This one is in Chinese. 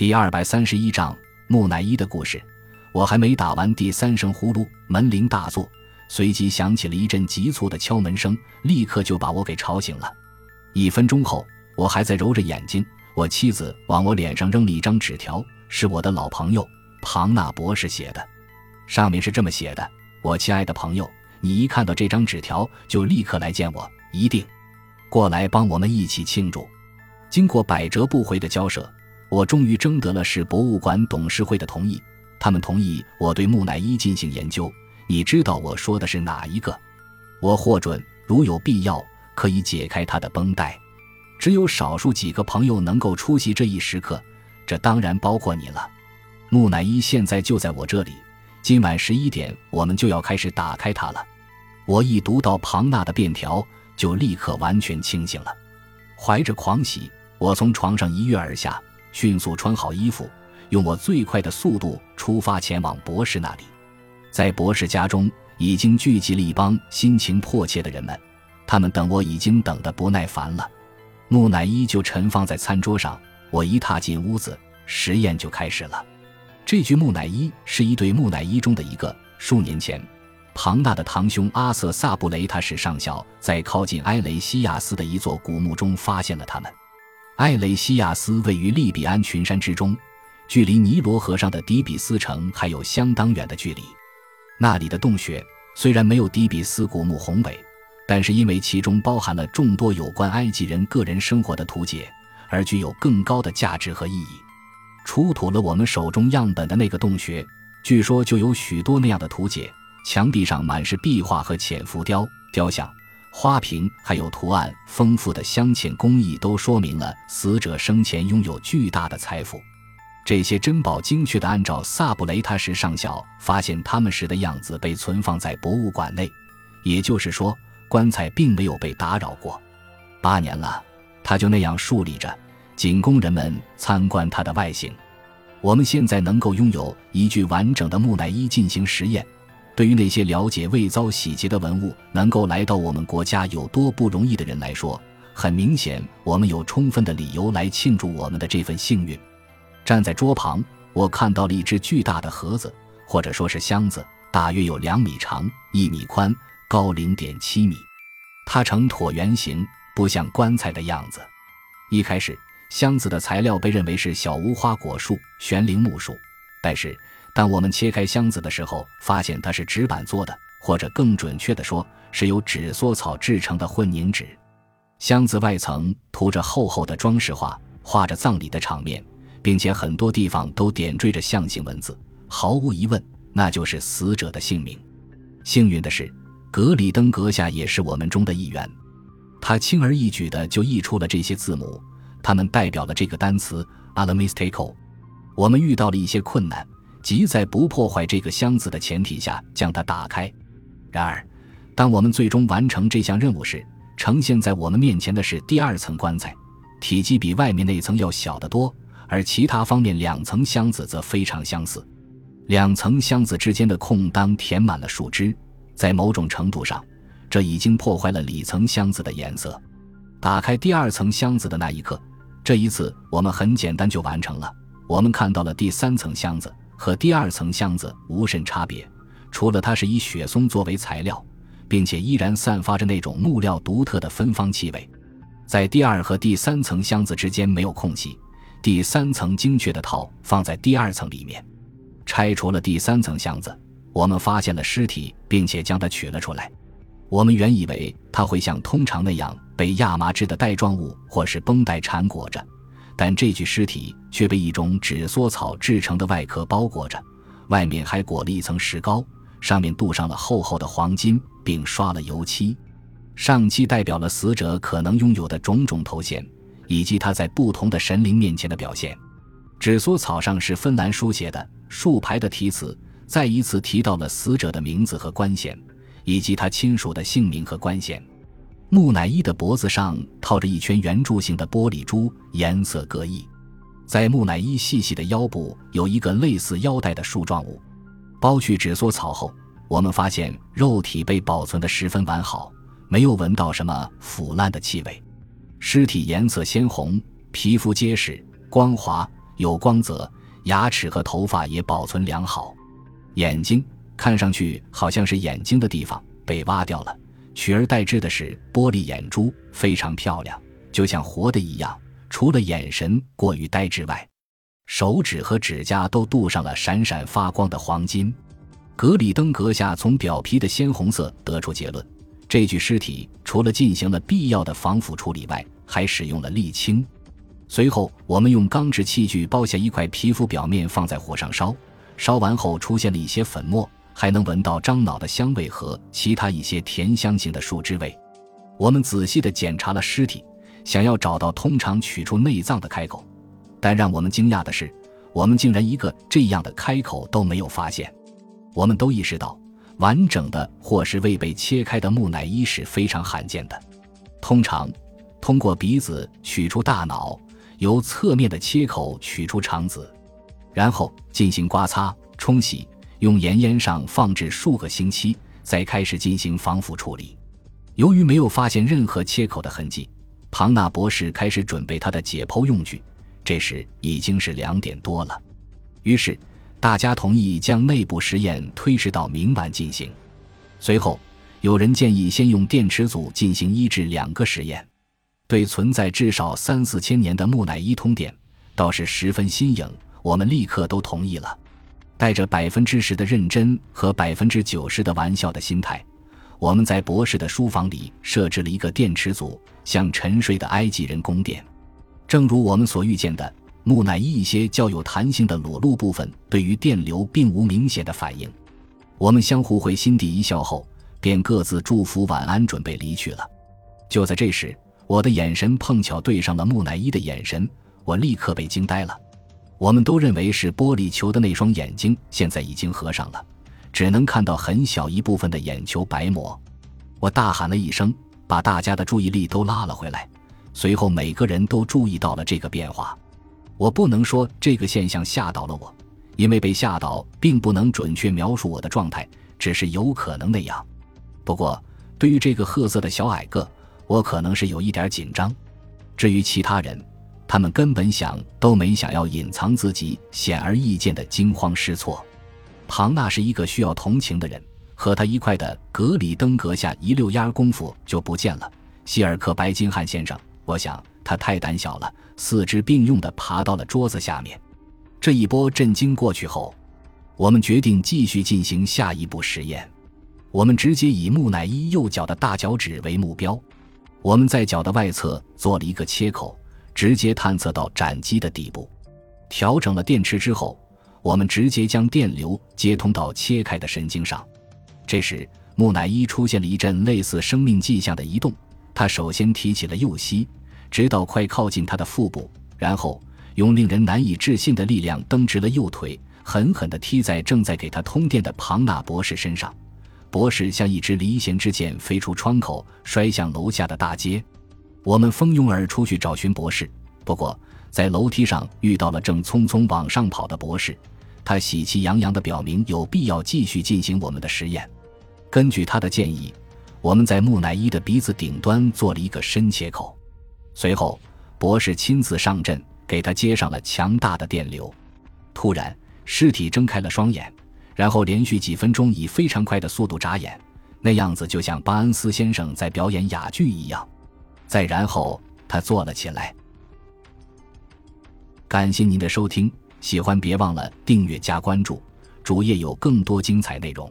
第二百三十一章木乃伊的故事。我还没打完第三声呼噜，门铃大作，随即响起了一阵急促的敲门声，立刻就把我给吵醒了。一分钟后，我还在揉着眼睛，我妻子往我脸上扔了一张纸条，是我的老朋友庞纳博士写的，上面是这么写的：“我亲爱的朋友，你一看到这张纸条就立刻来见我，一定过来帮我们一起庆祝。”经过百折不回的交涉。我终于征得了市博物馆董事会的同意，他们同意我对木乃伊进行研究。你知道我说的是哪一个？我获准，如有必要，可以解开他的绷带。只有少数几个朋友能够出席这一时刻，这当然包括你了。木乃伊现在就在我这里，今晚十一点我们就要开始打开它了。我一读到庞纳的便条，就立刻完全清醒了，怀着狂喜，我从床上一跃而下。迅速穿好衣服，用我最快的速度出发前往博士那里。在博士家中已经聚集了一帮心情迫切的人们，他们等我已经等得不耐烦了。木乃伊就陈放在餐桌上，我一踏进屋子，实验就开始了。这具木乃伊是一对木乃伊中的一个。数年前，庞大的堂兄阿瑟·萨布雷塔什上校在靠近埃雷西亚斯的一座古墓中发现了他们。艾雷西亚斯位于利比安群山之中，距离尼罗河上的底比斯城还有相当远的距离。那里的洞穴虽然没有底比斯古墓宏伟，但是因为其中包含了众多有关埃及人个人生活的图解，而具有更高的价值和意义。出土了我们手中样本的那个洞穴，据说就有许多那样的图解，墙壁上满是壁画和浅浮雕雕像。花瓶还有图案丰富的镶嵌工艺，都说明了死者生前拥有巨大的财富。这些珍宝精确地按照萨布雷塔什上校发现它们时的样子被存放在博物馆内，也就是说，棺材并没有被打扰过。八年了，它就那样竖立着，仅供人们参观它的外形。我们现在能够拥有一具完整的木乃伊进行实验。对于那些了解未遭洗劫的文物能够来到我们国家有多不容易的人来说，很明显，我们有充分的理由来庆祝我们的这份幸运。站在桌旁，我看到了一只巨大的盒子，或者说是箱子，大约有两米长、一米宽、高零点七米。它呈椭圆形，不像棺材的样子。一开始，箱子的材料被认为是小无花果树、悬铃木树，但是。当我们切开箱子的时候，发现它是纸板做的，或者更准确地说，是由纸缩草制成的混凝纸。箱子外层涂着厚厚的装饰画，画着葬礼的场面，并且很多地方都点缀着象形文字。毫无疑问，那就是死者的姓名。幸运的是，格里登阁下也是我们中的一员，他轻而易举地就译出了这些字母，它们代表了这个单词 “alamistico”。我们遇到了一些困难。即在不破坏这个箱子的前提下将它打开。然而，当我们最终完成这项任务时，呈现在我们面前的是第二层棺材，体积比外面那层要小得多，而其他方面两层箱子则非常相似。两层箱子之间的空当填满了树枝，在某种程度上，这已经破坏了里层箱子的颜色。打开第二层箱子的那一刻，这一次我们很简单就完成了。我们看到了第三层箱子。和第二层箱子无甚差别，除了它是以雪松作为材料，并且依然散发着那种木料独特的芬芳气味。在第二和第三层箱子之间没有空隙，第三层精确的套放在第二层里面。拆除了第三层箱子，我们发现了尸体，并且将它取了出来。我们原以为它会像通常那样被亚麻质的带状物或是绷带缠裹着。但这具尸体却被一种纸缩草制成的外壳包裹着，外面还裹了一层石膏，上面镀上了厚厚的黄金，并刷了油漆。上漆代表了死者可能拥有的种种头衔，以及他在不同的神灵面前的表现。纸缩草上是芬兰书写的竖排的题词，再一次提到了死者的名字和官衔，以及他亲属的姓名和官衔。木乃伊的脖子上套着一圈圆柱形的玻璃珠，颜色各异。在木乃伊细细的腰部有一个类似腰带的树状物。剥去纸缩草后，我们发现肉体被保存得十分完好，没有闻到什么腐烂的气味。尸体颜色鲜红，皮肤结实光滑，有光泽，牙齿和头发也保存良好。眼睛看上去好像是眼睛的地方被挖掉了，取而代之的是玻璃眼珠，非常漂亮，就像活的一样。除了眼神过于呆滞外，手指和指甲都镀上了闪闪发光的黄金。格里登阁下从表皮的鲜红色得出结论：这具尸体除了进行了必要的防腐处理外，还使用了沥青。随后，我们用钢制器具包下一块皮肤表面，放在火上烧。烧完后出现了一些粉末，还能闻到樟脑的香味和其他一些甜香型的树枝味。我们仔细地检查了尸体，想要找到通常取出内脏的开口，但让我们惊讶的是，我们竟然一个这样的开口都没有发现。我们都意识到，完整的或是未被切开的木乃伊是非常罕见的。通常，通过鼻子取出大脑，由侧面的切口取出肠子。然后进行刮擦、冲洗，用盐腌上放置数个星期，再开始进行防腐处理。由于没有发现任何切口的痕迹，庞纳博士开始准备他的解剖用具。这时已经是两点多了，于是大家同意将内部实验推迟到明晚进行。随后，有人建议先用电池组进行一至两个实验，对存在至少三四千年的木乃伊通电，倒是十分新颖。我们立刻都同意了，带着百分之十的认真和百分之九十的玩笑的心态，我们在博士的书房里设置了一个电池组，向沉睡的埃及人供电。正如我们所预见的，木乃伊一些较有弹性的裸露部分对于电流并无明显的反应。我们相互会心底一笑后，便各自祝福晚安，准备离去了。就在这时，我的眼神碰巧对上了木乃伊的眼神，我立刻被惊呆了。我们都认为是玻璃球的那双眼睛，现在已经合上了，只能看到很小一部分的眼球白膜。我大喊了一声，把大家的注意力都拉了回来。随后，每个人都注意到了这个变化。我不能说这个现象吓倒了我，因为被吓倒并不能准确描述我的状态，只是有可能那样。不过，对于这个褐色的小矮个，我可能是有一点紧张。至于其他人，他们根本想都没想要隐藏自己显而易见的惊慌失措。庞纳是一个需要同情的人，和他一块的格里登阁下一溜烟功夫就不见了。希尔克白金汉先生，我想他太胆小了，四肢并用的爬到了桌子下面。这一波震惊过去后，我们决定继续进行下一步实验。我们直接以木乃伊右脚的大脚趾为目标，我们在脚的外侧做了一个切口。直接探测到斩击的底部，调整了电池之后，我们直接将电流接通到切开的神经上。这时，木乃伊出现了一阵类似生命迹象的移动。他首先提起了右膝，直到快靠近他的腹部，然后用令人难以置信的力量蹬直了右腿，狠狠地踢在正在给他通电的庞纳博士身上。博士像一支离弦之箭飞出窗口，摔向楼下的大街。我们蜂拥而出去找寻博士，不过在楼梯上遇到了正匆匆往上跑的博士。他喜气洋洋地表明有必要继续进行我们的实验。根据他的建议，我们在木乃伊的鼻子顶端做了一个深切口。随后，博士亲自上阵，给他接上了强大的电流。突然，尸体睁开了双眼，然后连续几分钟以非常快的速度眨眼，那样子就像巴恩斯先生在表演哑剧一样。再然后，他坐了起来。感谢您的收听，喜欢别忘了订阅加关注，主页有更多精彩内容。